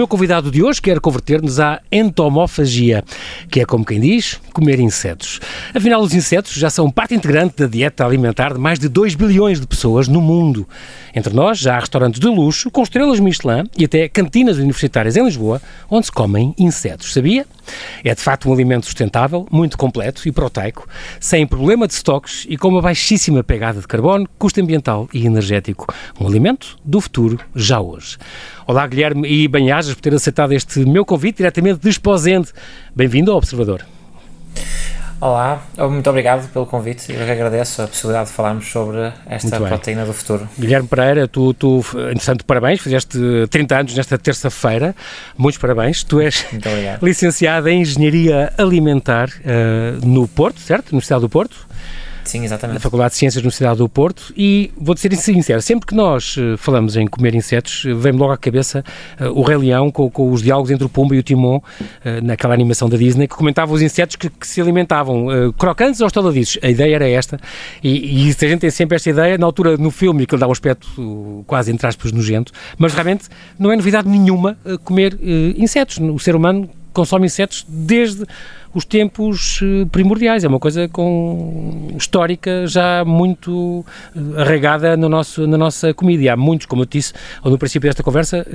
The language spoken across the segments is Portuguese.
meu convidado de hoje quer converter-nos à entomofagia, que é como quem diz, comer insetos. Afinal, os insetos já são parte integrante da dieta alimentar de mais de 2 bilhões de pessoas no mundo. Entre nós já há restaurantes de luxo com estrelas Michelin e até cantinas universitárias em Lisboa onde se comem insetos. Sabia? É de facto um alimento sustentável, muito completo e proteico, sem problema de estoques e com uma baixíssima pegada de carbono, custo ambiental e energético. Um alimento do futuro já hoje. Olá, Guilherme e Banhajas, por ter aceitado este meu convite diretamente de Esposende. Bem-vindo ao Observador. Olá, muito obrigado pelo convite. Eu que agradeço a possibilidade de falarmos sobre esta proteína do futuro. Guilherme Pereira, tu, tu, interessante, parabéns, fizeste 30 anos nesta terça-feira. Muitos parabéns. Tu és licenciado em Engenharia Alimentar uh, no Porto, certo? Universidade do Porto. Sim, exatamente. Na Faculdade de Ciências da Universidade do Porto e vou-te ser sincero, sempre que nós eh, falamos em comer insetos, eh, vem-me logo à cabeça uh, o Rei Leão com, com, os diálogos entre o Pumba e o Timon, uh, naquela animação da Disney, que comentava os insetos que, que se alimentavam uh, crocantes ou estaladiços. A ideia era esta e, e a gente tem sempre esta ideia, na altura no filme, que ele dá um aspecto quase entre aspas nojento, mas realmente não é novidade nenhuma comer insetos. O ser humano consome insetos desde os tempos eh, primordiais. É uma coisa com histórica já muito eh, arraigada no nosso, na nossa comida. E há muitos, como eu disse no princípio desta conversa,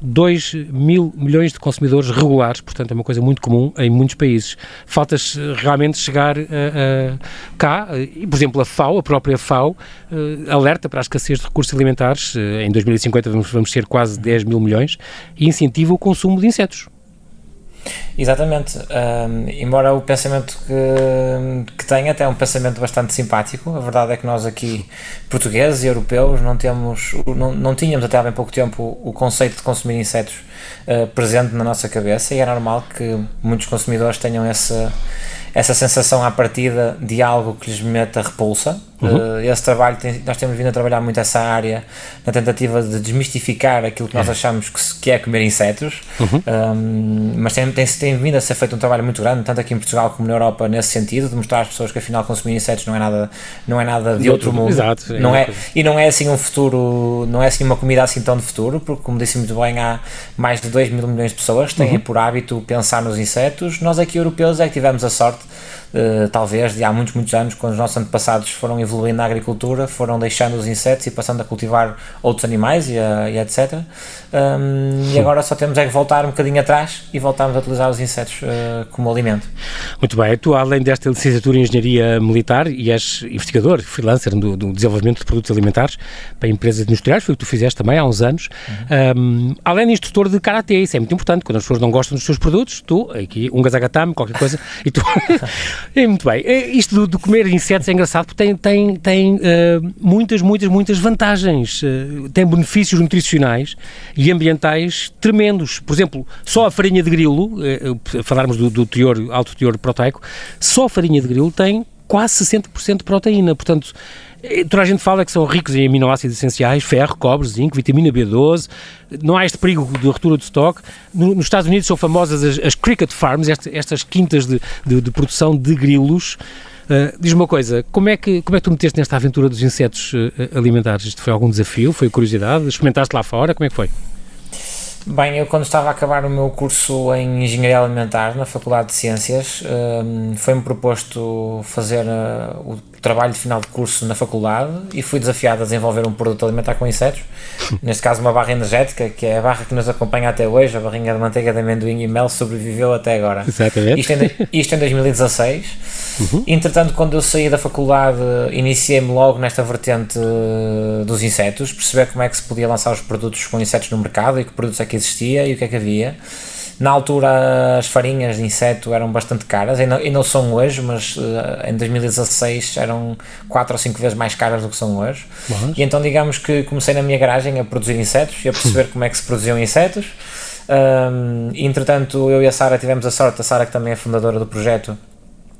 2 eh, mil milhões de consumidores regulares, portanto é uma coisa muito comum em muitos países. Falta realmente chegar a, a, cá, e, por exemplo, a FAO, a própria FAO, alerta para a escassez de recursos alimentares. Em 2050 vamos, vamos ser quase 10 mil milhões e incentiva o consumo de insetos. Exatamente. Um, embora o pensamento que, que tenha até é um pensamento bastante simpático, a verdade é que nós aqui, portugueses e europeus, não, temos, não, não tínhamos até há bem pouco tempo o conceito de consumir insetos uh, presente na nossa cabeça e é normal que muitos consumidores tenham essa essa sensação à partida de algo que lhes meta repulsa. Uhum. Uh, esse trabalho, tem, nós temos vindo a trabalhar muito essa área na tentativa de desmistificar aquilo que nós achamos que, que é comer insetos, uhum. um, mas tem, tem, tem, vindo a ser feito um trabalho muito grande, tanto aqui em Portugal como na Europa, nesse sentido, de mostrar às pessoas que afinal consumir insetos não é nada, não é nada de, de outro, outro, mundo. Exato, é não é, e não é assim um futuro, não é assim uma comida assim tão de futuro, porque como disse muito bem, há mais de 2 mil milhões de pessoas têm uhum. por hábito pensar nos insetos. Nós aqui europeus é que tivemos a sorte uh, talvez de há muitos, muitos anos, quando os nossos antepassados foram evoluindo na agricultura, foram deixando os insetos e passando a cultivar outros animais e, a, e etc. Um, e agora só temos é que voltar um bocadinho atrás e voltarmos a utilizar os insetos uh, como alimento. Muito bem, tu além desta licenciatura em Engenharia Militar e és investigador, freelancer do, do desenvolvimento de produtos alimentares para empresas industriais, foi o que tu fizeste também há uns anos, uhum. um, além de instrutor de Karatê, isso é muito importante, quando as pessoas não gostam dos teus produtos, tu, aqui, um gazagatame, qualquer coisa, e tu É, muito bem. É, isto de, comer insetos é engraçado porque tem, tem, tem uh, muitas, muitas, muitas vantagens. Uh, tem benefícios nutricionais e ambientais tremendos. Por exemplo, só a farinha de grilo, uh, falarmos do, do teor, alto teor proteico, só a farinha de grilo tem quase 60% de proteína. Portanto, Toda a gente fala que são ricos em aminoácidos essenciais, ferro, cobre, zinco, vitamina B12, não há este perigo de ruptura de estoque. nos Estados Unidos são famosas as, as cricket farms, estas, estas quintas de, de, de, produção de grilos. Uh, Diz-me uma coisa, como é, que, como é que tu meteste nesta aventura dos insetos uh, alimentares? Isto foi algum desafio? Foi curiosidade? Experimentaste lá fora? Como é que foi? Bem, eu quando estava a acabar o meu curso em Engenharia Alimentar na Faculdade de Ciências, um, foi-me proposto fazer uh, o trabalho de final de curso na faculdade e fui desafiado a desenvolver um produto alimentar com insetos, neste caso uma barra energética, que é a barra que nos acompanha até hoje, a barrinha de manteiga de amendoim e mel sobreviveu até agora. Exatamente. Isto em, isto em 2016. Uhum. Entretanto, quando eu saí da faculdade, iniciei-me logo nesta vertente dos insetos, perceber como é que se podia lançar os produtos com insetos no mercado e que produtos é que existia e o que é que havia. Na altura as farinhas de inseto eram bastante caras, e não, são hoje, mas uh, em 2016 eram 4 ou 5 vezes mais caras do que são hoje. Mas... E então digamos que comecei na minha garagem a produzir insetos e a perceber como é que se produziam insetos. Um, entretanto, eu e a Sara tivemos a sorte, a Sara que também é fundadora do projeto,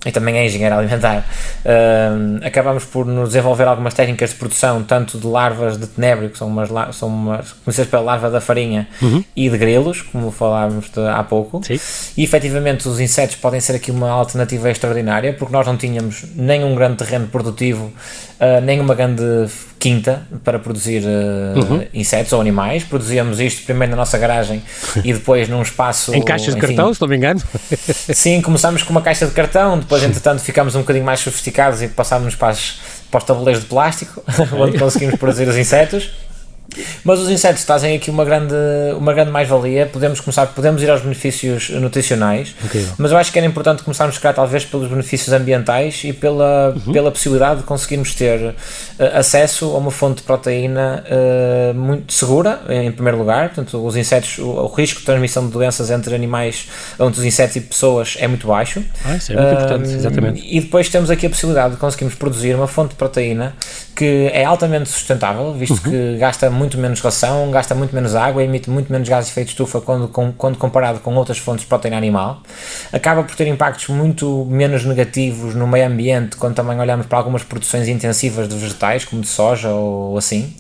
e também é engenheiro alimentar, uh, acabamos por nos desenvolver algumas técnicas de produção, tanto de larvas de tenebro, que são umas, são umas conhecidas pela larva da farinha, uhum. e de grelos, como falávamos de, há pouco. Sim. E efetivamente os insetos podem ser aqui uma alternativa extraordinária, porque nós não tínhamos nem um grande terreno produtivo, uh, nem uma grande quinta para produzir uh, uhum. insetos ou animais. Produzíamos isto primeiro na nossa garagem e depois num espaço. em caixas enfim, de cartão, se não me engano. sim, começámos com uma caixa de cartão, depois, entretanto, ficámos um bocadinho mais sofisticados e passámos para, as, para os tabuleiros de plástico, onde conseguimos produzir os insetos. Mas os insetos trazem aqui uma grande, uma grande mais-valia. Podemos começar, podemos ir aos benefícios nutricionais, mas eu acho que era importante começarmos, a talvez pelos benefícios ambientais e pela, uhum. pela possibilidade de conseguirmos ter uh, acesso a uma fonte de proteína uh, muito segura, em primeiro lugar. Portanto, os insetos, o, o, risco de transmissão de doenças entre animais, entre os insetos e pessoas é muito baixo. Ah, isso é muito uh, importante, exatamente. E depois temos aqui a possibilidade de conseguirmos produzir uma fonte de proteína que é altamente sustentável, visto uhum. que gasta muito menos ração, gasta muito menos água, emite muito menos gases de efeito de estufa quando, com, quando comparado com outras fontes de proteína animal. Acaba por ter impactos muito menos negativos no meio ambiente quando também olhamos para algumas produções intensivas de vegetais, como de soja ou assim.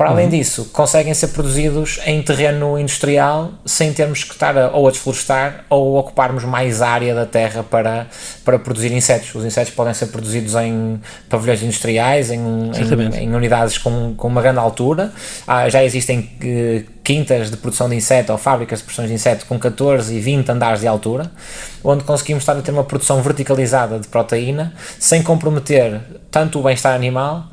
Para além uhum. disso, conseguem ser produzidos em terreno industrial sem termos que estar a, ou a desflorestar ou ocuparmos mais área da terra para, para produzir insetos. Os insetos podem ser produzidos em pavilhões industriais, em, em, em, unidades com, com uma grande altura. Ah, já existem uh, quintas de produção de inseto ou fábricas de produção de inseto com 14 e 20 andares de altura, onde conseguimos estar a ter uma produção verticalizada de proteína sem comprometer tanto o bem-estar animal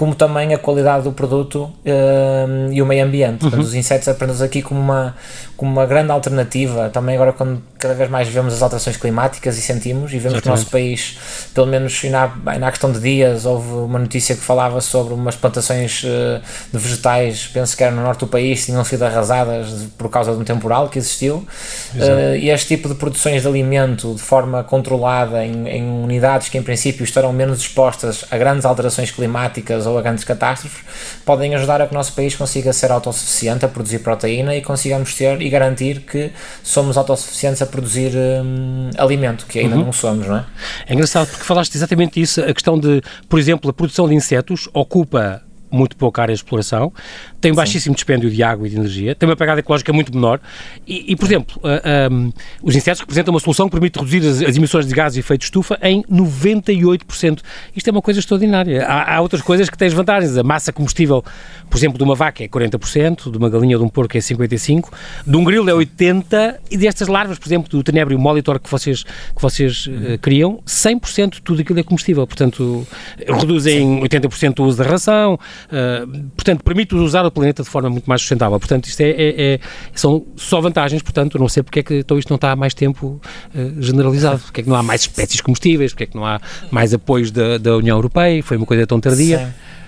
como também a qualidade do produto uh, e o meio ambiente. Portanto, uhum. os insetos apenas aqui como uma, como uma grande alternativa. Também agora quando cada vez mais vemos as alterações climáticas e sentimos, e vemos Exatamente. que o nosso país, pelo menos na, na questão de dias, houve uma notícia que falava sobre umas plantações uh, de vegetais, penso que era no norte do país, tinham sido arrasadas por causa de um temporal que existiu. Uh, e este tipo de produções de alimento de forma controlada em, em unidades que em princípio estarão menos expostas a grandes alterações climáticas ou a grandes catástrofes, podem ajudar a que o nosso país consiga ser autossuficiente a produzir proteína e consigamos ter e garantir que somos autossuficientes a produzir hum, alimento, que ainda uhum. não somos, não é? É engraçado porque falaste exatamente isso, a questão de, por exemplo, a produção de insetos ocupa muito pouca área de exploração, tem um baixíssimo dispêndio de água e de energia, tem uma pegada ecológica muito menor e, e por exemplo, uh, ah, um, os insetos representam uma solução que permite reduzir as, as, emissões de gases de efeito de estufa em 98%. Isto é uma coisa extraordinária. Há, há, outras coisas que têm vantagens. A massa combustível, por exemplo, de uma vaca é 40%, de uma galinha ou de um porco é 55%, de um grilo é 80% e destas larvas, por exemplo, do tenebrio molitor que vocês, que vocês uh, criam, 100% de tudo aquilo é combustível. Portanto, reduzem 80% o uso da ração, uh, portanto, permite-os usar o planeta de forma muito mais sustentável. Portanto, isto é, é, é, são só vantagens, portanto, não sei porque é que então isto não está há mais tempo uh, generalizado, porque é que não há mais espécies combustíveis, porque é que não há mais apoios da, da União Europeia, foi uma coisa tão tardia. Sim.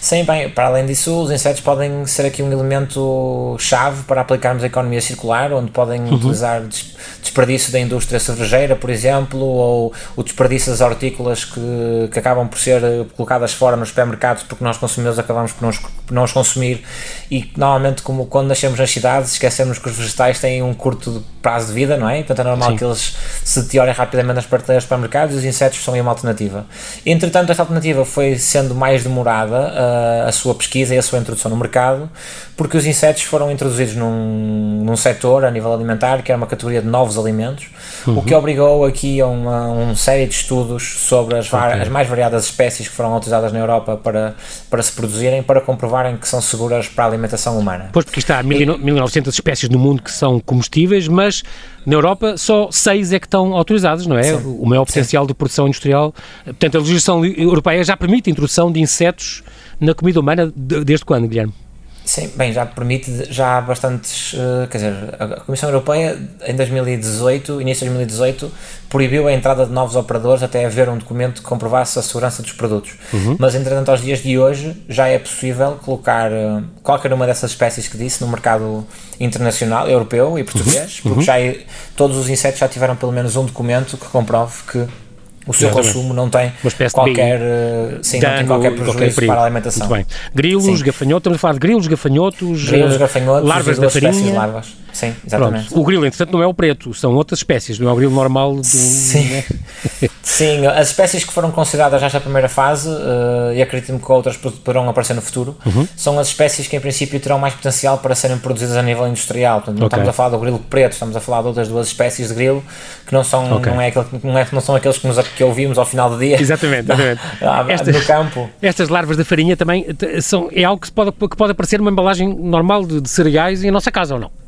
Sim, bem, para além disso, os insetos podem ser aqui um elemento chave para aplicarmos a economia circular, onde podem uhum. utilizar desperdício da indústria cervejeira, por exemplo, ou o desperdício das hortícolas que, que acabam por ser colocadas fora nos supermercados porque nós consumidores acabamos por não, por não os consumir e normalmente como quando nascemos nas cidades esquecemos que os vegetais têm um curto prazo de vida, não é? Portanto é normal Sim. que eles se deteriorem rapidamente nas prateleiras dos supermercados e os insetos são aí uma alternativa. Entretanto, esta alternativa foi sendo mais demorada a, sua pesquisa e a sua introdução no mercado, porque os insetos foram introduzidos num, num setor a nível alimentar, que era uma categoria de novos alimentos, uhum. o que obrigou aqui a uma, uma série de estudos sobre as, okay. as, mais variadas espécies que foram utilizadas na Europa para, para se produzirem, para comprovarem que são seguras para a alimentação humana. Pois, porque está 1900 espécies no mundo que são comestíveis, mas na Europa só seis é que estão autorizadas, não é? Sim. O maior potencial Sim. de produção industrial. Portanto, a legislação europeia já permite a introdução de insetos na comida humana desde quando, Guilherme? Sim, bem, já permite, já há bastantes, uh, quer dizer, a Comissão Europeia em 2018, início de 2018, proibiu a entrada de novos operadores até haver um documento que comprovasse a segurança dos produtos. Uhum. Mas, entretanto, aos dias de hoje, já é possível colocar uh, qualquer uma dessas espécies que disse no mercado internacional, europeu e português, uhum. porque já é, todos os insetos já tiveram pelo menos um documento que comprove que o seu Exatamente. consumo não tem qualquer, eh, sim, dano, não tem qualquer prejuízo qualquer para a alimentação. Muito bem. Grilos, sim. gafanhotos, estamos a falar de grilos, gafanhotos, grilos, gafanhotos larvas da farinha. Larvas sim, exatamente. Pronto. O grilo, entretanto, não é o preto, são outras espécies, não é o grilo normal do. Sim, né? sim as espécies que foram consideradas nesta primeira fase, uh, e acredito-me que outras poderão aparecer no futuro, uhum. são as espécies que em princípio terão mais potencial para serem produzidas a nível industrial. Portanto, não okay. estamos a falar do grilo preto, estamos a falar de outras duas espécies de grilo que não são, okay. não é aquele, não, é, não são aqueles que, nos, que ouvimos ao final do dia. Exatamente, exatamente. estas, no campo. Estas larvas da farinha também são, é algo que pode, que pode aparecer numa embalagem normal de, de cereais em nossa casa ou não?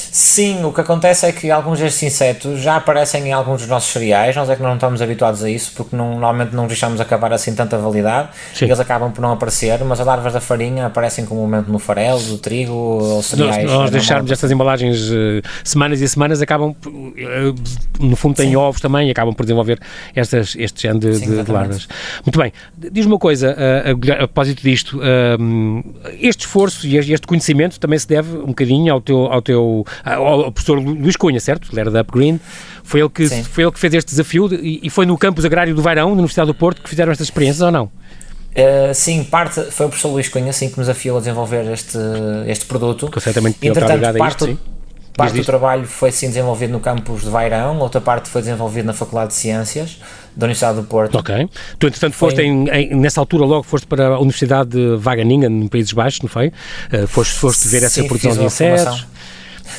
Sim, o que acontece é que alguns destes insetos já aparecem em alguns dos nossos cereais, nós é que não estamos habituados a isso, porque não, normalmente não deixamos acabar assim tanta validade, Sim. e eles acabam por não aparecer, mas as larvas da farinha aparecem comumente no farelo, do trigo ou cereais. Nós, nós deixarmos estas embalagens uh, semanas e semanas, acabam, uh, no fundo têm Sim. ovos também, e acabam por desenvolver estas, este género de, Sim, de larvas. Muito bem, diz-me uma coisa, uh, a, a propósito disto, este esforço e este conhecimento também se deve um bocadinho ao teu, ao teu ao professor Luís Cunha, certo? Ele era da Upgreen. Foi ele que, foi ele que fez este desafio e, e foi no campus agrário do Vairão, da Universidade do Porto, que fizeram estas experiências ou não? Uh, sim, parte foi o professor Luís Cunha sim, que nos desafiou a desenvolver este, este produto. Que certamente Entretanto, parte, isto, parte do trabalho foi sim desenvolvido no campus de Vairão, outra parte foi desenvolvida na Faculdade de Ciências da Universidade do Porto. Ok. Tu, entretanto, foste foi... em, em, nessa altura logo foste para a Universidade de Wageningen, no Países Baixos, não foi? Uh, foste, foste ver essa sim, produção de insetos.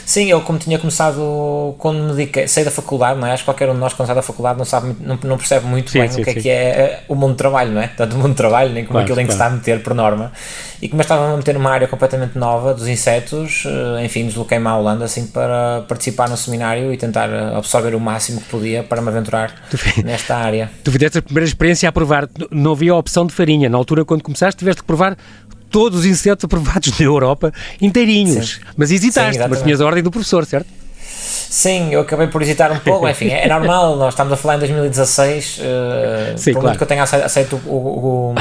Sim, eu como tinha começado quando me dediquei, saí da faculdade, não é? Acho que qualquer um de nós quando sai da faculdade não sabe não, não percebe muito sim, bem sim, o que sim. é que é eh, o mundo do trabalho, não é? Tanto o mundo do trabalho, nem como claro, aquilo em que claro. se está a meter por norma. E como eu estava a meter numa área completamente nova dos insetos, eh, enfim, desloquei-me à Holanda assim para participar no seminário e tentar eh, absorver o máximo que podia para me aventurar nesta área. Tu fizeste a primeira experiência a provar, não havia opção de farinha. Na altura, quando começaste, tiveste que provar todos os insetos aprovados na Europa inteirinhos. Sim. Mas hesitaste, Sim, mas tinhas a ordem do professor, certo? Sim, eu acabei por hesitar um pouco, enfim, é normal, nós estamos a falar em 2016, uh, Sim, por claro. muito que eu tenha aceito o, o, o,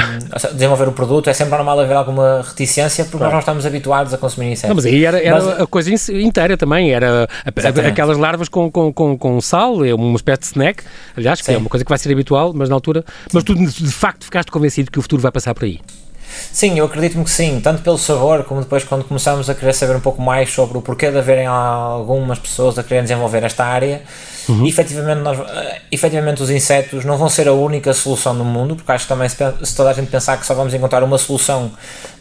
desenvolver o produto, é sempre normal haver alguma reticência, porque claro. nós não estamos habituados a consumir insetos. Não, mas aí era, era mas, a coisa inteira também, era a, aquelas larvas com, com, com, com sal, é uma espécie de snack, aliás, que é Sim. é uma coisa que vai ser habitual, mas na altura, mas tu de facto ficaste convencido que o futuro vai passar por aí. Sim, eu acredito-me que sim, tanto pelo sabor como depois quando começamos a querer saber um pouco mais sobre o porquê de haverem algumas pessoas a querer desenvolver esta área. Uhum. E, efetivamente, nós, eh, efetivamente, os insetos não vão ser a única solução no mundo, porque acho que também se, se toda a gente pensar que só vamos encontrar uma solução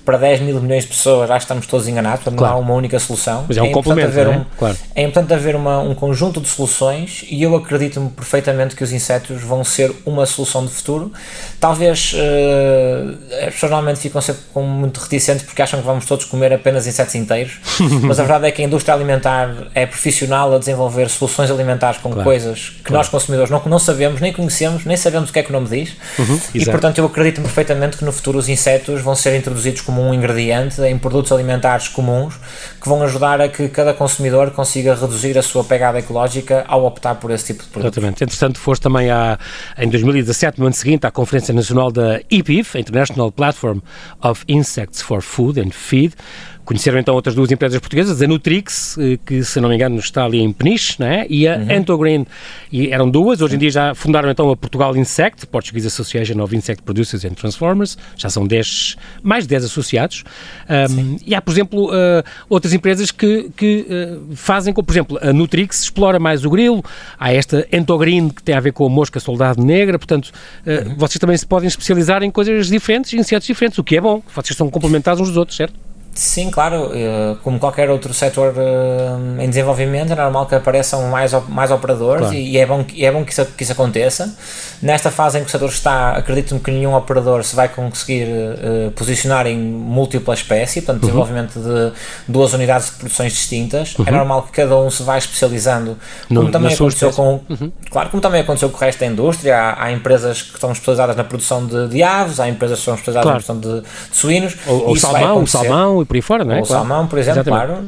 para 10 mil milhões de pessoas, acho que estamos todos enganados, portanto claro. não há uma única solução. Mas é um é complemento, haver um, é? Claro. É importante haver uma, um conjunto de soluções e eu acredito-me perfeitamente que os insetos vão ser uma solução de futuro. Talvez uh, as pessoas normalmente ficam sempre muito reticentes porque acham que vamos todos comer apenas insetos inteiros, mas a verdade é que a indústria alimentar é profissional a desenvolver soluções alimentares com claro. coisas que claro. nós consumidores não, não sabemos, nem conhecemos, nem sabemos o que é que o nome diz uhum, e portanto eu acredito perfeitamente que no futuro os insetos vão ser introduzidos como um ingrediente em produtos alimentares comuns que vão ajudar a que cada consumidor consiga reduzir a sua pegada ecológica ao optar por esse tipo de produto. Exatamente. Entretanto, foste também à, em 2017, no ano seguinte, à Conferência Nacional da IPIF, International Platform of Insects for Food and Feed, Conheceram então outras duas empresas portuguesas, a Nutrix, eh, que se não me engano está ali em Peniche, né? e a uhum. Antogreen, e eram duas, hoje em dia já fundaram então a Portugal Insect, Portuguese Association of Insect Producers and Transformers, já são 10, mais de 10 associados, um, e há, por exemplo, uh, outras empresas que, que uh, fazem, como, por exemplo, a Nutrix explora mais o grilo, há esta Antogreen que tem a ver com a mosca soldado negra, portanto, uh, uhum. vocês também se podem especializar em coisas diferentes, insetos diferentes, o que é bom, vocês estão complementados uns dos outros, certo? Sim, claro, eh, como qualquer outro setor eh, em desenvolvimento, é normal que apareçam mais, mais operadores claro. e, é bom, é bom que isso, que isso aconteça. Nesta fase em que o setor está, acredito-me que nenhum operador se vai conseguir uh, posicionar em múltipla espécie, portanto, uhum. desenvolvimento de duas unidades de produções distintas. É uhum. É normal que cada um se vá especializando, como no, também aconteceu com, uhum. claro, como também aconteceu com o resto da indústria. Há, há empresas que estão especializadas na produção de, de, aves, há empresas que estão especializadas claro. na produção de, de suínos. Ou, salmão, o salmão e por aí fora, não é? Ou claro. salmão, por exemplo, Exatamente. claro.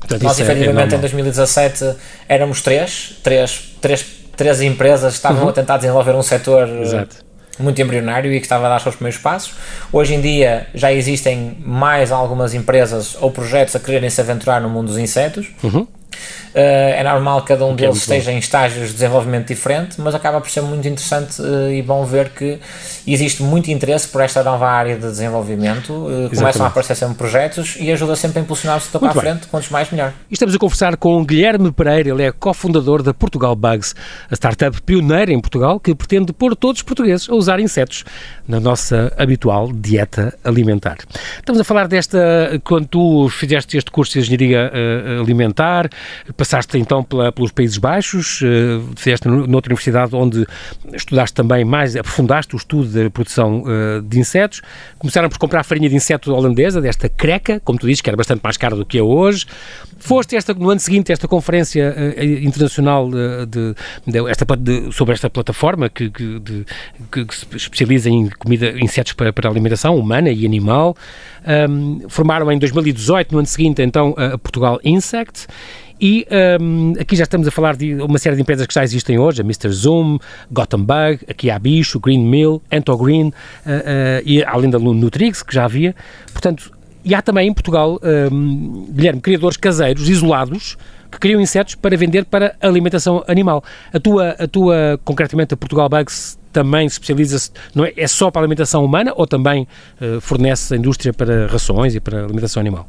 Portanto, Nós, é- efetivamente, é em 2017 éramos três, três, três, três empresas que estavam uhum. a tentar desenvolver um setor eh, Exato. muito embrionário e que estava a dar os seus primeiros passos. Hoje em dia já existem mais algumas empresas ou projetos a quererem se aventurar no mundo dos insetos. Uhum. É normal que cada um deles esteja bom. em estágios de desenvolvimento diferente, mas acaba por ser muito interessante e bom ver que existe muito interesse por esta nova área de desenvolvimento, começam a aparecer sempre projetos e ajuda sempre a impulsionar o setor para a frente, quantos mais melhor. E estamos a conversar com Guilherme Pereira, ele é cofundador da Portugal Bugs, a startup pioneira em Portugal que pretende pôr todos os portugueses a usar insetos na nossa habitual dieta alimentar. Estamos a falar desta, quando tu fizeste este curso de Engenharia Alimentar, passaste então pela, pelos Países Baixos, uh, fizeste noutra universidade onde estudaste também mais, aprofundaste o estudo da produção uh, de insetos, começaram por comprar farinha de inseto holandesa, desta creca, como tu dizes, que era bastante mais cara do que é hoje, foste esta, no ano seguinte esta conferência internacional de, de, esta, de, sobre esta plataforma que, que, de, que, que se especializa em comida, insetos para, para alimentação humana e animal. Um, formaram em 2018, no ano seguinte, então, a Portugal Insect. E um, aqui já estamos a falar de uma série de empresas que já existem hoje, a Mr. Zoom, Gotham Bug, aqui há Bicho, Green Mill, Entogreen, uh, uh, e além da Nutrix, que já havia. Portanto, e há também em Portugal, um, Guilherme, criadores caseiros, isolados, que criam insetos para vender para alimentação animal. A tua, a tua concretamente, a Portugal Bugs também se especializa-se, não é, é só para alimentação humana ou também uh, fornece a indústria para rações e para alimentação animal?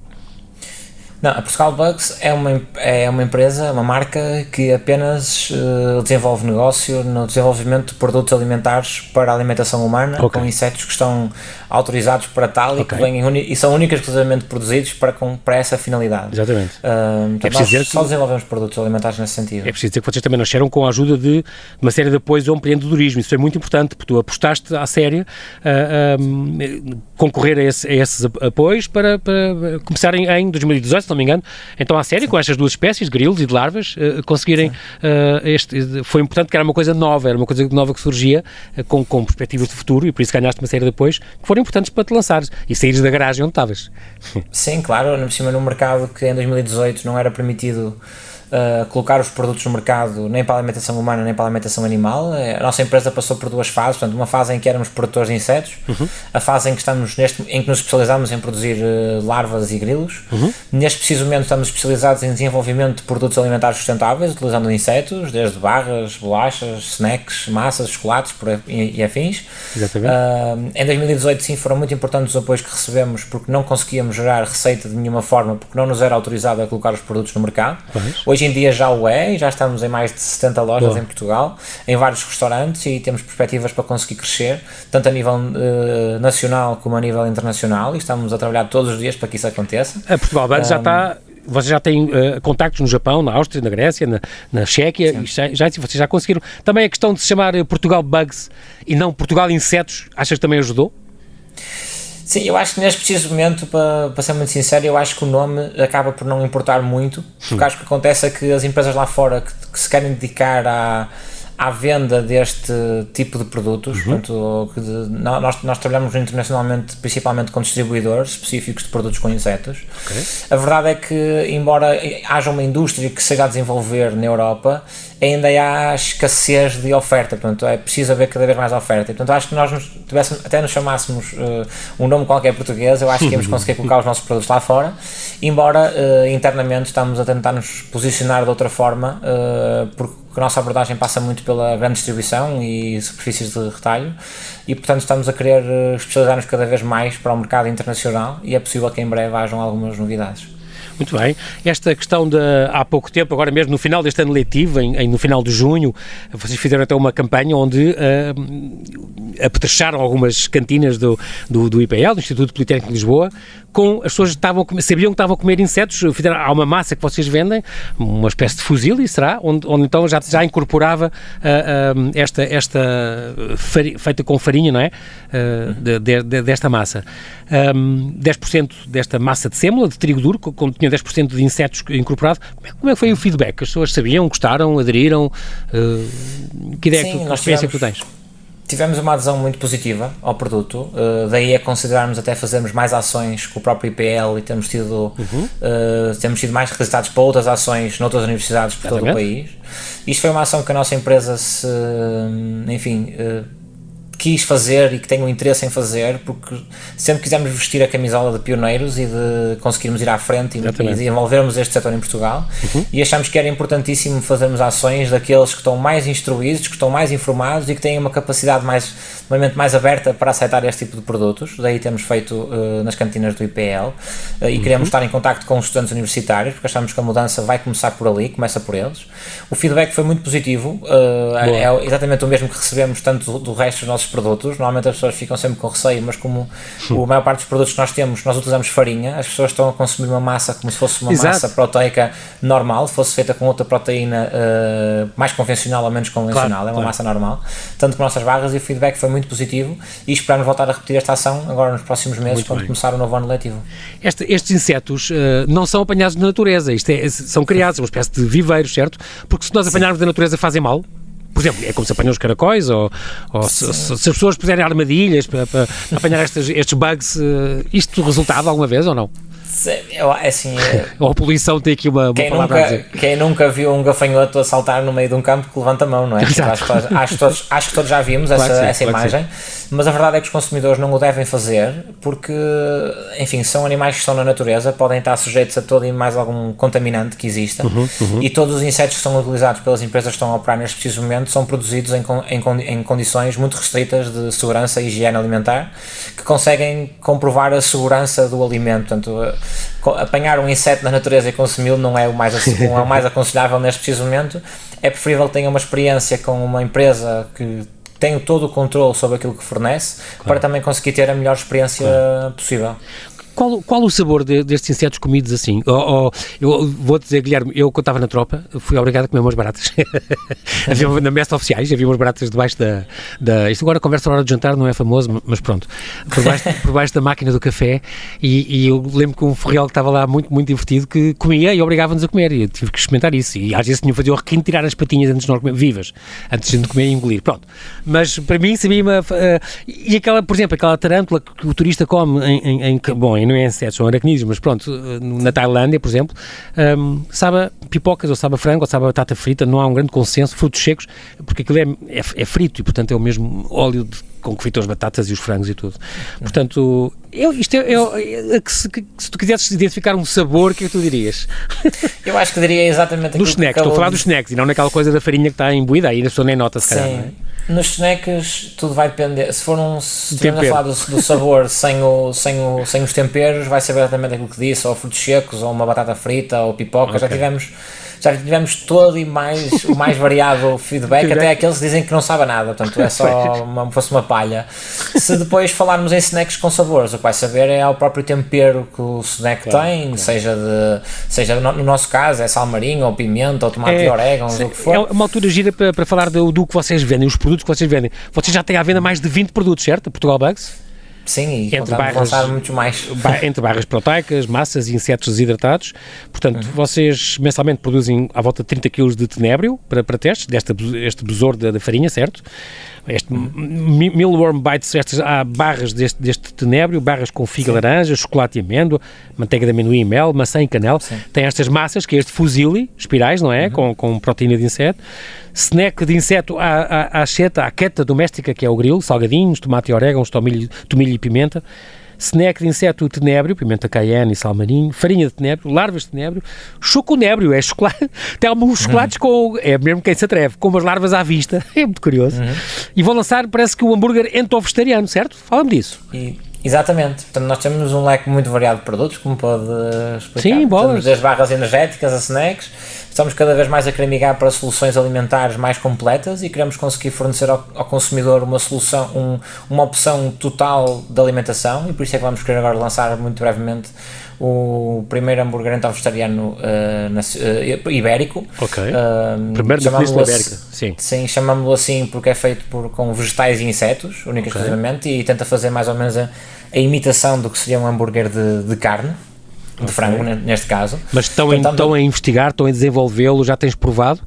Não, a Portugal Bugs é uma, é uma empresa, uma marca que apenas uh, desenvolve negócio no desenvolvimento de produtos alimentares para a alimentação humana okay. com insetos que estão autorizados para tal okay. e, que vêm, e são únicos exclusivamente produzidos para, com, para essa finalidade. Exatamente. Uh, é nós dizer só que, desenvolvemos produtos alimentares nesse sentido. É preciso dizer que vocês também nasceram com a ajuda de uma série de apoios ao empreendedorismo. Isso é muito importante, porque tu apostaste à séria uh, concorrer a, esse, a, esses apoios para, para começarem em 2018 não me engano. Então, à série, Sim. com estas duas espécies, grilos e de larvas, uh, conseguirem uh, este. Foi importante que era uma coisa nova, era uma coisa nova que surgia uh, com, com perspectivas de futuro e por isso ganhaste uma série de apoios que foram importantes para te lançares e saíres da garagem onde estavas. Sim, claro, por cima no mercado que em 2018 não era permitido uh, colocar os produtos no mercado nem para a alimentação humana nem para a alimentação animal. Eh, a nossa empresa passou por duas fases, portanto, uma fase em que éramos produtores de insetos, uhum. a fase em que estamos neste, em que nos especializamos em produzir uh, larvas e grilos. Uhum. Neste preciso momento estamos especializados em desenvolvimento de produtos alimentares sustentáveis, utilizando insetos, desde barras, bolachas, snacks, massas, chocolates por, e, e afins. Uh, em 2018 sim foram muito importantes os apoios que recebemos porque não conseguíamos gerar receita de nenhuma forma porque não nos era autorizado a colocar os produtos no mercado. Hoje Hoje em dia já o é e já estamos em mais de 70 lojas Boa. em Portugal, em vários restaurantes e temos perspectivas para conseguir crescer, tanto a nível uh, nacional como a nível internacional e estamos a trabalhar todos os dias para que isso aconteça. A Portugal um, já está vocês já têm uh, contactos no Japão, na Áustria, na Grécia, na, na Chequia, já, já, vocês já conseguiram. Também a questão de se chamar Portugal Bugs e não Portugal Insetos, achas que também ajudou? Sim, eu acho que neste preciso momento, para, para ser muito sincero, eu acho que o nome acaba por não importar muito, porque hum. acho que acontece é que as empresas lá fora que, que se querem dedicar a à venda deste tipo de produtos. Uhum. Portanto, nós, nós trabalhamos internacionalmente principalmente com distribuidores específicos de produtos com insetos. Okay. A verdade é que, embora haja uma indústria que se a desenvolver na Europa, ainda há escassez de oferta, portanto é preciso haver cada vez mais oferta. E, portanto, acho que nós nos, tivéssemos, até nos chamássemos uh, um nome qualquer português, eu acho que íamos conseguir colocar os nossos produtos lá fora, embora uh, internamente estamos a tentar nos posicionar de outra forma, uh, porque a nossa abordagem passa muito pela grande distribuição e superfícies de retalho e portanto estamos a querer especializar-nos cada vez mais para o mercado internacional e é possível que em breve hajam algumas novidades. Muito bem. Esta questão de há pouco tempo, agora mesmo no final deste ano letivo, em, em no final de junho, vocês fizeram até uma campanha onde uh, apetrecharam algumas cantinas do, do, do IPL, do Instituto Politécnico de Lisboa, com as pessoas estavam sabiam que estavam a comer insetos, fizeram, há uma massa que vocês vendem, uma espécie de fuzil, e será, onde, onde então já, já incorporava uh, uh, esta, esta fari, feita com farinha, não é? Uh, de, de, desta massa. Um, 10% desta massa de sêmula, de trigo duro, com, tinha 10% de insetos incorporado. Como é, como é, que foi o feedback? As pessoas sabiam, gostaram, aderiram? que ideia, Sim, que, que experiência tivemos... que tu tens? tivemos uma adesão muito positiva ao produto, uh, daí a considerarmos até fazermos mais ações com o próprio IPL e temos tido, uhum. uh, temos tido mais requisitados para outras ações noutras universidades por todo o país. Isto foi uma ação que a nossa empresa se, enfim, uh, quis fazer e que tenho interesse em fazer, porque sempre quisemos vestir a camisola de pioneiros e de conseguirmos ir à frente e, e desenvolvermos este setor em Portugal. Uhum. E achamos que era importantíssimo fazermos ações daqueles que estão mais instruídos, que estão mais informados e que têm uma capacidade mais, uma mais aberta para aceitar este tipo de produtos. Daí temos feito uh, nas cantinas do IPL uh, e uhum. queremos estar em contato com os estudantes universitários, porque achamos que a mudança vai começar por ali, começa por eles. O feedback foi muito positivo, uh, é exatamente o mesmo que recebemos tanto do, do resto dos nossos produtos. Normalmente as pessoas ficam sempre com receio, mas como a maior parte dos produtos que nós temos, nós utilizamos farinha, as pessoas estão a consumir uma massa como se fosse uma Exato. massa proteica normal, fosse feita com outra proteína uh, mais convencional ou menos convencional, claro, é uma claro. massa normal. Tanto com nossas barras e o feedback foi muito positivo e esperamos voltar a repetir esta ação agora nos próximos meses, muito quando bem. começar o novo ano letivo. Este, estes insetos uh, não são apanhados na natureza, isto é, são criados, uma espécie de viveiros, certo? Porque se nós apanharmos da natureza fazem mal? Por exemplo, é como se apanham os caracóis, ou, ou se, se, as pessoas puserem armadilhas para, para apanhar estes, estes bugs, uh, isto resultava alguma vez ou não? Eu, é assim, é, Ou a poluição tem aqui uma, uma quem nunca, Quem nunca viu um gafanhoto a saltar no meio de um campo que levanta a mão, não é? Acho, acho, que todos, acho que todos já vimos claro essa, sim, essa claro imagem, mas a verdade é que os consumidores não o devem fazer porque, enfim, são animais que estão na natureza, podem estar sujeitos a todo e mais algum contaminante que exista uhum, uhum. e todos os insetos que são utilizados pelas empresas que estão a operar neste preciso momento são produzidos em, em, em condições muito restritas de segurança e higiene alimentar que conseguem comprovar a segurança do alimento. Portanto, apanhar um inseto na natureza e consumi-lo não é o mais, não é o mais aconselhável neste preciso momento. É preferível que tenha uma experiência com uma empresa que tem todo o controle sobre aquilo que fornece claro. para também conseguir ter a melhor experiência claro. possível. Qual, qual o sabor de, destes insetos comidos assim? Oh, oh, eu vou dizer, Guilherme, eu quando estava na tropa fui obrigado a comer umas baratas. havia na mesa oficiais, havia umas baratas debaixo da, da. Isto agora conversa na hora de jantar, não é famoso, mas pronto. Por baixo, por baixo da máquina do café e, e eu lembro que um forreal que estava lá muito, muito divertido que comia e obrigava-nos a comer. E eu tive que experimentar isso. E às vezes tinha que fazer o requinte tirar as patinhas antes de nós comer, vivas, antes de comer e engolir. Pronto. Mas para mim sabia uma. Uh, e aquela, por exemplo, aquela tarântula que o turista come em, em, em bom, não é insetos, são aracnídeos, mas pronto, na Tailândia, por exemplo, um, sabe pipocas, ou sabe frango, ou sabe batata frita, não há um grande consenso, frutos secos, porque aquilo é, é, é frito e, portanto, é o mesmo óleo de, com que fritam as batatas e os frangos e tudo. Portanto, eu, isto é, é, é que, se, que, se, tu quisesses identificar um sabor, o que é que tu dirias? Eu acho que diria exatamente Dos snacks, estou a falar dos snacks e não naquela coisa da farinha que está imbuída, aí a pessoa nem nota, se calhar. Sim. Nos snacks tudo vai depender. Se for um. Se a falar do, do, sabor sem, o, sem, o, sem os temperos, vai ser exatamente aquilo que disse, ou frutos secos, ou uma batata frita, ou pipoca. Okay. Já tivemos já tivemos todo e mais, o mais variado feedback, até aqueles que dizem que não sabe nada, portanto é só uma, fosse uma palha. Se depois falarmos em snacks com sabores, o que vai saber é o próprio tempero que o snack claro, tem, claro. seja de, seja no nosso caso, é sal marinho, ou pimenta, ou tomate é, e orégano, o que for. É uma altura gira para, para falar do, do que vocês vendem, os produtos que vocês vendem. Vocês já têm à venda mais de 20 produtos, certo? Portugal Bugs? Sim, e entre barras, muito mais. Entre barras proteicas, massas e insetos desidratados. Portanto, uhum. vocês mensalmente produzem à volta de 30 kg de tenébrio para, para testes, deste este besouro da, da farinha, certo? Este. Millworm Bites, estas há barras deste, deste tenébrio, barras com figa Sim. laranja, chocolate e amêndoa, manteiga de amendoim e mel, maçã e canela. Sim. Tem estas massas, que é este fuzile, espirais, não é? Uhum. Com, com proteína de inseto. Snack de inseto à, à, à cheta, à queta doméstica, que é o grilo, salgadinhos, tomate e orégãos, tomilho, tomilho e pimenta snack de inseto tenébrio, pimenta cayenne e salmarinho, farinha de tenébrio, larvas de tenébrio, choconébrio, é chocolate, tem alguns chocolates uhum. com, é mesmo quem se atreve, com umas larvas à vista, é muito curioso. Uhum. E vou lançar, parece que o hambúrguer ento-vegetariano, certo? Fala-me disso. E, exatamente, portanto nós temos um leque muito variado de produtos, como pode explicar. Sim, bolas. Desde barras energéticas a snacks, Estamos cada vez mais a querer migrar para soluções alimentares mais completas e queremos conseguir fornecer ao, ao consumidor uma solução, um, uma opção total de alimentação e por isso é que vamos querer agora lançar muito brevemente o primeiro hambúrguer então vegetariano uh, na, uh, ibérico. Ok. Uh, primeiro da Península Ibérica, sim. Sim, chamamos-lo assim porque é feito por, com vegetais e insetos, única okay. exclusivamente, e tenta fazer mais ou menos a, a imitação do que seria um hambúrguer de, de carne de frango, neste caso. Mas estão, em, estão a investigar, estão a desenvolvê-lo, já tens provado?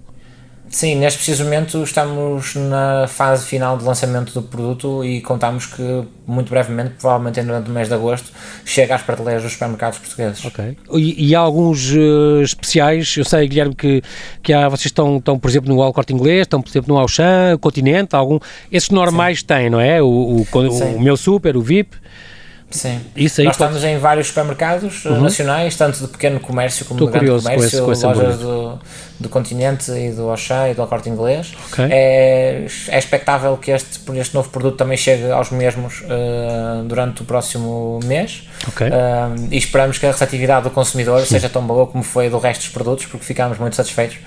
Sim, neste preciso momento estamos na fase final de lançamento do produto e contamos que muito brevemente, provavelmente durante o mês de agosto, chega às prateleiras dos supermercados portugueses. Ok. E, e há alguns uh, especiais, eu sei, Guilherme, que, que há, vocês estão, estão, por exemplo, no Alcorte Inglês, estão, por exemplo, no Auchan, Continente, algum, esses normais Sim. têm, não é? O, o, o, o meu super, o VIP. Sim. Isso aí Nós pode... estamos em vários supermercados uhum. nacionais, tanto de pequeno comércio como Estou de grande comércio, com esse, com lojas do, do Continente e do Auchan e do Corte Inglês. Okay. É, é expectável que este, este novo produto também chegue aos mesmos uh, durante o próximo mês. Okay. Uh, e esperamos que a receptividade do consumidor seja tão boa como foi do resto dos produtos, porque ficamos muito satisfeitos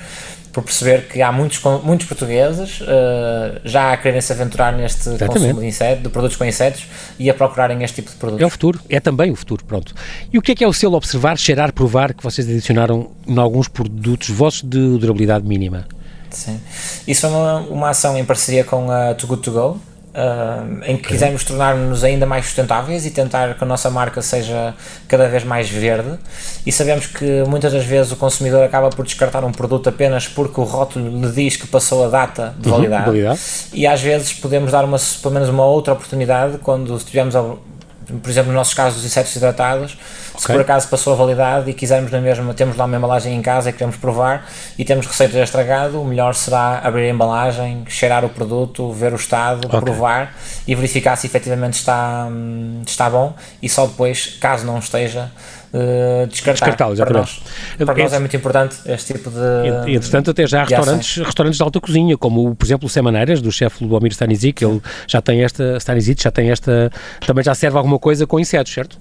por perceber que há muitos, muitos portugueses uh, já a quererem se aventurar neste Exatamente. consumo de, insetos, de produtos com insetos e a procurarem este tipo de produtos. É o futuro, é também o futuro, pronto. E o que é que é o selo observar, cheirar, provar que vocês adicionaram em alguns produtos vossos de durabilidade mínima? Sim, isso foi uma, uma ação em parceria com a Too Good To Go, Uh, em que okay. quisemos tornar-nos ainda mais sustentáveis e tentar que a nossa marca seja cada vez mais verde. E sabemos que muitas das vezes o consumidor acaba por descartar um produto apenas porque o rótulo lhe diz que passou a data de uhum, validade. validade. E às vezes podemos dar uma, pelo menos uma outra oportunidade quando estivermos a por exemplo, nos nossos casos, os insetos hidratados, okay. se por acaso passou a validade e quisermos na mesma, temos lá uma embalagem em casa e queremos provar e temos receita já estragado, o melhor será abrir a embalagem, cheirar o produto, ver o estado, okay. provar e verificar se efetivamente está, hum, está bom e só depois, caso não esteja, Uh, descartar. Descartá-lo, exatamente. Para nós, para nós é muito importante este tipo de. E, entretanto, até já há restaurantes, restaurantes de alta cozinha, como por exemplo o Semaneiras, do chefe Ludomir Stanisic, ele já tem esta. Stanisic já tem esta. Também já serve alguma coisa com insetos, certo?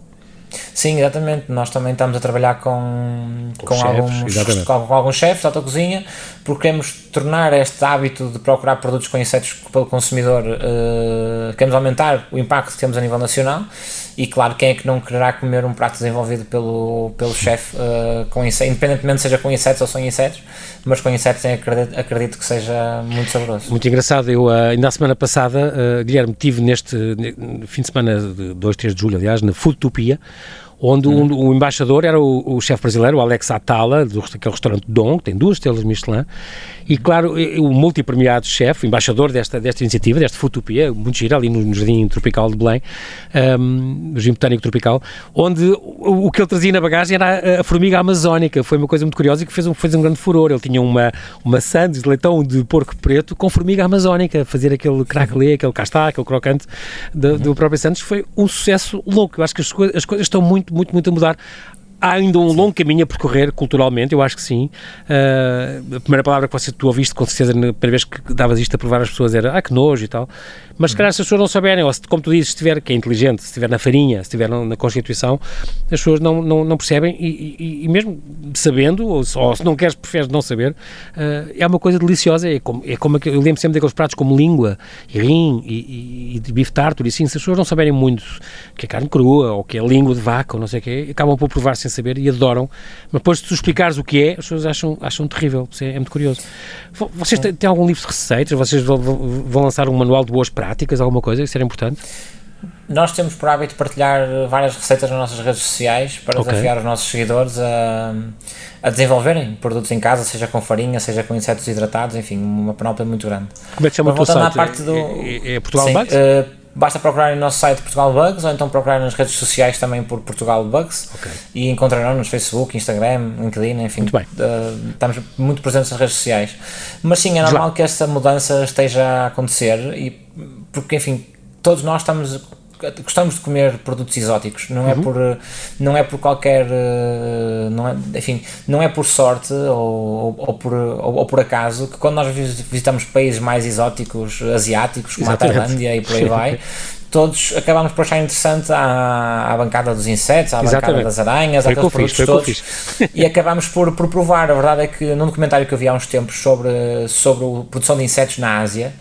Sim, exatamente. Nós também estamos a trabalhar com, com, com alguns, com, com, alguns chefes de alta cozinha, porque queremos tornar este hábito de procurar produtos com insetos pelo consumidor, uh, queremos aumentar o impacto que temos a nível nacional e claro, quem é que não quererá comer um prato desenvolvido pelo, pelo chefe, uh, com insetos, independentemente seja com insetos ou sem insetos, mas com insetos acredito, acredito que seja muito saboroso. Muito engraçado, eu uh, ainda a semana passada, uh, Guilherme, tive neste fim de semana de 2, 3 de julho, aliás, na Foodtopia, onde uhum. o, o, embaixador era o, o chefe brasileiro, o Alex Atala, do aquele restaurante Dom, que tem duas estrelas Michelin, e claro, o multipremiado chefe, embaixador desta, desta iniciativa, desta Futopia, muito gira, ali no Jardim Tropical de Belém, um, no Jardim Botânico Tropical, onde o, o, que ele trazia na bagagem era a, a, formiga amazónica, foi uma coisa muito curiosa e que fez um, fez um grande furor, ele tinha uma, uma sandes de leitão de porco preto com formiga amazónica, fazer aquele craquelé, aquele castá, aquele crocante do, do próprio Santos, foi um sucesso louco, eu acho que as, as coisas estão muito, muito, muito a mudar há ainda um longo caminho a percorrer culturalmente, eu acho que sim. Uh, a primeira palavra que você, tu ouviste, com certeza, na primeira vez que davas isto a provar às pessoas era ah, que nojo e tal. Mas se calhar se as pessoas não souberem, ou se, como tu dizes, estiver, que é inteligente, se estiver na farinha, se estiver na, na Constituição, as pessoas não, não, não percebem e, e, e, mesmo sabendo, ou, ou, se não queres, preferes não saber, uh, é uma coisa deliciosa. É como, é como eu lembro sempre daqueles pratos como língua e rim e, e, e bife tártaro e assim, se as pessoas não saberem muito que é carne crua ou que é língua de vaca ou não sei o quê, acabam por provar sem saber e adoram. Mas depois, se tu explicares o que é, as pessoas acham, acham terrível. É, é muito curioso. Vocês têm, têm algum livro de receitas? Vocês vão, vão lançar um manual de boas práticas? alguma coisa? Isso era importante? Nós temos por hábito partilhar várias receitas nas nossas redes sociais para okay. desafiar os nossos seguidores a, a desenvolverem produtos em casa, seja com farinha, seja com insetos hidratados, enfim, uma panóplia muito grande. Como é que chama Mas, teu site? parte do, é, é Portugal sim, basta procurar no nosso site Portugal Bugs ou então procurar nas redes sociais também por Portugal Bugs okay. e encontrarão nos Facebook, Instagram, LinkedIn, enfim. Muito bem. Uh, estamos muito presentes nas redes sociais. Mas sim, é normal que esta mudança esteja a acontecer e porque enfim, todos nós estamos gostamos de comer produtos exóticos não é uhum. é por não é por qualquer não é, enfim não é por sorte ou, ou, por ou, ou, por acaso que quando nós visitamos países mais exóticos asiáticos como Exatamente. a Tailândia e por aí vai todos acabámos por achar interessante a, a bancada dos insetos, à Exatamente. bancada das aranhas, foi aqueles produtos fiz, todos. e acabámos por, por provar. A verdade é que num documentário que eu vi há uns tempos sobre, sobre a produção de insetos na Ásia,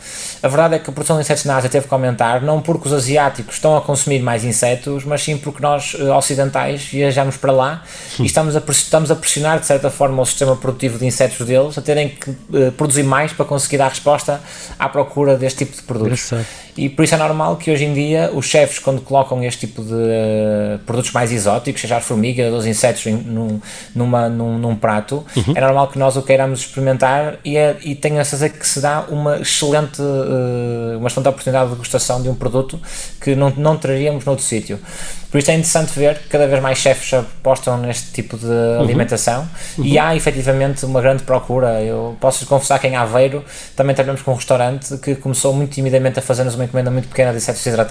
a verdade é que a produção de insetos na Ásia teve que aumentar, não porque os asiáticos estão a consumir mais insetos, mas sim porque nós eh, ocidentais viajamos para lá e estamos a, estamos a pressionar de certa forma o sistema produtivo de insetos deles a terem que uh, produzir mais para conseguir dar resposta à procura deste tipo de produtos. e por isso é normal que hoje em dia os chefes, quando colocam este tipo de uh, produtos mais exóticos, seja as formigas ou os insetos em, num, numa, num, num prato, uhum. é normal que nós o queiramos experimentar e, é, e tenho a certeza que se dá uma excelente, uh, uma excelente oportunidade de degustação de um produto que não, não traríamos noutro sítio. Por isso é interessante ver que cada vez mais chefes apostam neste tipo de uhum. alimentação uhum. e há efetivamente uma grande procura. Eu posso confessar que em Aveiro também trabalhamos com um restaurante que começou muito timidamente a fazer-nos uma encomenda muito pequena de insetos hidratados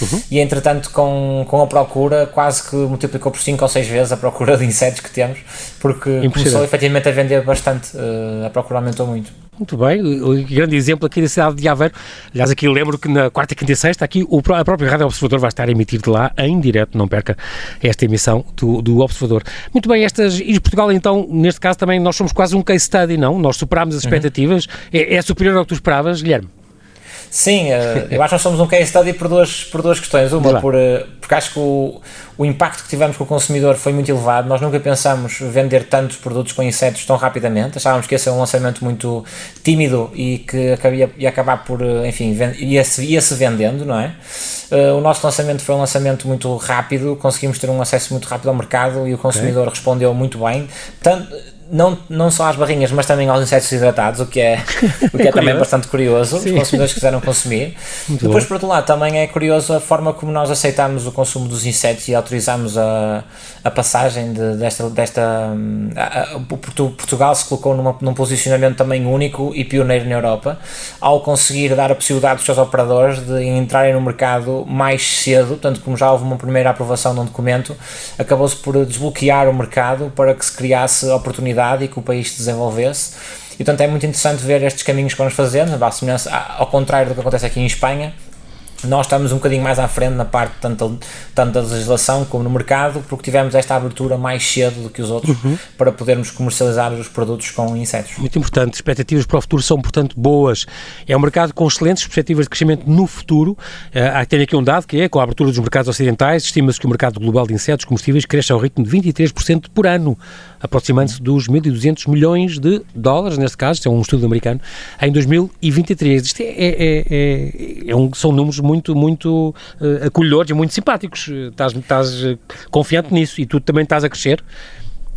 uhum. e entretanto com, com a procura quase que multiplicou por 5 ou 6 vezes a procura de insetos que temos porque começou efetivamente a vender bastante, uh, a procura aumentou muito. Muito bem, o grande exemplo aqui da cidade de Aveiro. Aliás, aqui lembro que na quarta, quinta e sexta, aqui o, a própria Rádio Observador vai estar a emitir de lá em direto, não perca esta emissão do, do Observador. Muito bem, estas e Portugal, então, neste caso também, nós somos quase um case study, não? Nós superámos as uhum. expectativas. Uhum. É, é superior ao que tu esperavas, Guilherme? Sim, eh, eu acho que nós somos um case study por duas, por duas questões. Uma, por, eh, porque acho que o, o impacto que tivemos com o consumidor foi muito elevado. Nós nunca pensamos vender tantos produtos com insetos tão rapidamente. Achávamos que esse é um lançamento muito tímido e que acabia, ia acabar por, eh, enfim, ia-se ia -se vendendo, não é? o nosso lançamento foi um lançamento muito rápido, conseguimos ter um acesso muito rápido ao mercado e o consumidor okay. respondeu muito bem. Tanto, não, não só às barrinhas, mas também aos insetos hidratados, o que é, o que é também bastante curioso, Sim. os consumidores quiseram consumir. Muito Depois, bom. por outro lado, também é curioso a forma como nós aceitamos o consumo dos insetos e autorizamos a, a passagem de, desta. desta a, a, Portugal se colocou numa, num posicionamento também único e pioneiro na Europa, ao conseguir dar a possibilidade dos seus operadores de entrarem no mercado mais cedo, tanto como já houve uma primeira aprovação de um documento, acabou-se por desbloquear o mercado para que se criasse oportunidades e que o país se desenvolvesse. E, portanto, é muito interessante ver estes caminhos que vamos fazendo, ao contrário do que acontece aqui em Espanha, nós estamos um bocadinho mais à frente na parte tanto, tanto da legislação como no mercado, porque tivemos esta abertura mais cedo do que os outros uhum. para podermos comercializar os produtos com insetos. Muito importante, expectativas para o futuro são, portanto, boas. É um mercado com excelentes perspectivas de crescimento no futuro. Uh, tem aqui um dado que é, com a abertura dos mercados ocidentais, estima-se que o mercado global de insetos combustíveis cresce ao ritmo de 23% por ano, aproximando-se dos 1.200 milhões de dólares, neste caso, isto é um estudo americano, em 2023. Isto é, é, é, é um, são números muito, muito uh, acolhedores e muito simpáticos. Estás, estás eh, confiante nisso e tu também estás a crescer.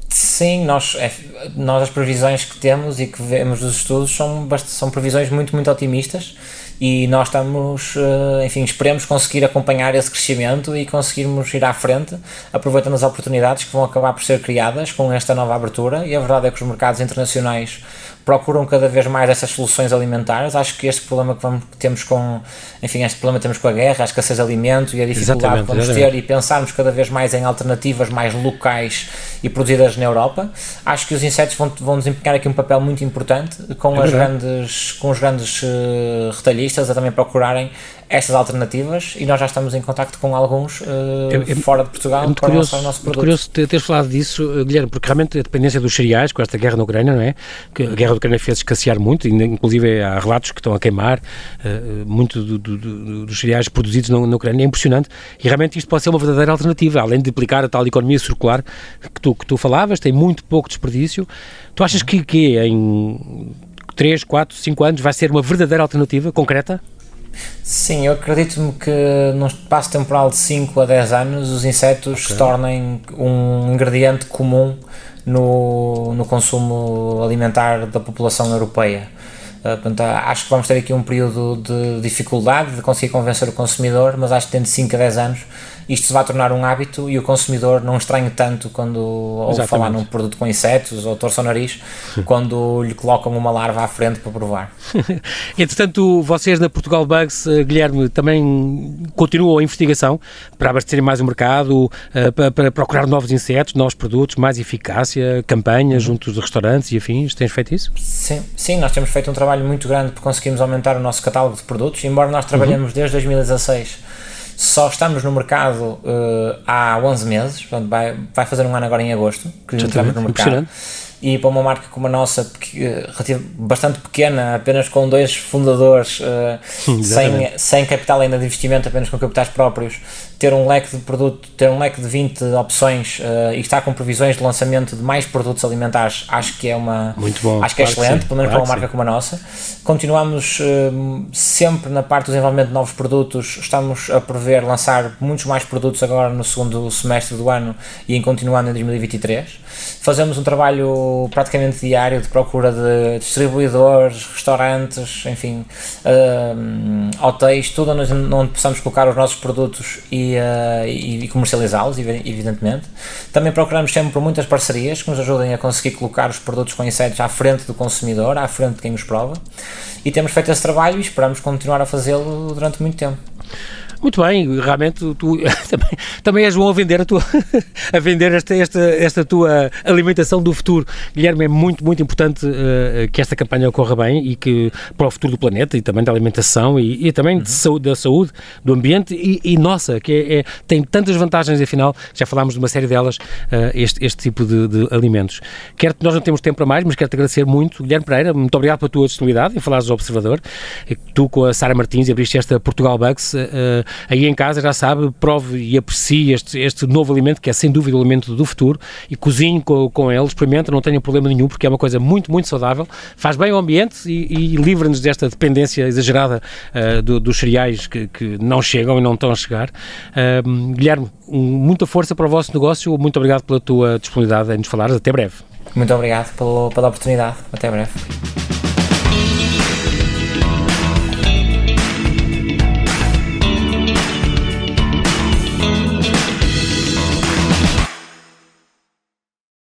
Sim, nós, é, nós as previsões que temos e que vemos dos estudos são, são previsões muito, muito otimistas e nós estamos, eh, enfim, esperemos conseguir acompanhar esse crescimento e conseguirmos ir à frente, aproveitando as oportunidades que vão acabar por ser criadas com esta nova abertura e a verdade é que os mercados internacionais procuram cada vez mais essas soluções alimentares. Acho que este problema que vamos, temos com, enfim, este problema que temos com a guerra, a escassez de alimento e a dificuldade exatamente, que vamos exatamente. ter e pensarmos cada vez mais em alternativas mais locais e produzidas na Europa, acho que os insetos vão, vão desempenhar aqui um papel muito importante com, é as grandes, com os grandes uh, retalhistas a também procurarem estas alternativas e nós já estamos em contacto com alguns uh, é, é, fora de Portugal é para curioso, o nosso produto. É curioso teres falado disso, eh, Guilherme, porque realmente a dependência dos cereais com esta guerra na Ucrânia, não é? Que a guerra da Ucrânia fez escassear muito, inclusive há relatos que estão a queimar uh, muito do, do, do, dos cereais produzidos na, na, Ucrânia, é impressionante e realmente isto pode ser uma verdadeira alternativa, além de duplicar a tal economia circular que tu, que tu falavas, tem muito pouco desperdício. Tu achas que, que em 3, 4, 5 anos vai ser uma verdadeira alternativa concreta? Sim, eu acredito-me que num espaço temporal de 5 a 10 anos os insetos okay. se tornem um ingrediente comum no, no consumo alimentar da população europeia. Uh, portanto, acho que vamos ter aqui um período de dificuldade de conseguir convencer o consumidor, mas acho que dentro de 5 a 10 anos isto se vai tornar um hábito e o consumidor não estranha tanto quando ouve falar num produto com insetos ou torce o nariz quando lhe colocam uma larva à frente para provar. Entretanto, vocês na Portugal Bugs, uh, Guilherme, também continuam a investigação para abastecerem mais o mercado, uh, para, procurar novos insetos, novos produtos, mais eficácia, campanhas uhum. junto dos restaurantes e afins. Tens feito isso? Sim, sim, nós temos feito um trabalho muito grande para conseguirmos aumentar o nosso catálogo de produtos, embora nós trabalhemos uhum. desde 2016 só estamos no mercado uh, há 11 meses, portanto vai, vai fazer um ano agora em agosto que Já entramos no mercado. E para uma marca como a nossa, bastante pequena, apenas com dois fundadores, uh, sem, sem capital ainda de investimento, apenas com capitais próprios, ter um leque de produto, ter um leque de 20 opções uh, e estar com previsões de lançamento de mais produtos alimentares, acho que é uma Muito bom, acho que é excelente, pelo menos claro para uma marca sim. como a nossa. Continuamos uh, sempre na parte do desenvolvimento de novos produtos, estamos a prever lançar muitos mais produtos agora no segundo semestre do ano e em continuando em 2023. Fazemos um trabalho praticamente diário de procura de distribuidores, restaurantes, enfim, uh, hotéis, tudo onde, onde possamos colocar os nossos produtos e uh, e, comercializá-los, evidentemente. Também procuramos sempre por muitas parcerias que nos ajudem a conseguir colocar os produtos com insetos à frente do consumidor, à frente de quem os prova. E temos feito esse trabalho e esperamos continuar a fazê-lo durante muito tempo. Muito bem, realmente tu também, também és bom a vender a tua a vender esta, esta, esta tua alimentação do futuro. Guilherme, é muito, muito importante uh, que esta campanha ocorra bem e que para o futuro do planeta e também da alimentação e, e também uhum. saúde, da saúde, do ambiente e, e nossa, que é, é, tem tantas vantagens, afinal, já falámos de uma série delas, uh, este, este tipo de, de alimentos. Quero nós não temos tempo para mais, mas quero-te agradecer muito, Guilherme Pereira, muito obrigado pela tua disponibilidade em falares ao Observador. Tu com a Sara Martins abriste esta Portugal Bugs. Uh, aí em casa já sabe, prove e aprecie este, este novo alimento, que é sem dúvida o alimento do futuro, e cozinhe com, com ele, experimenta, não tenha problema nenhum, porque é uma coisa muito, muito saudável, faz bem ao ambiente e, e livra-nos desta dependência exagerada uh, do, dos cereais que, que, não chegam e não estão a chegar. Uh, Guilherme, muita força para o vosso negócio, muito obrigado pela tua disponibilidade em nos falares, até breve. Muito obrigado pela, pela oportunidade, até breve.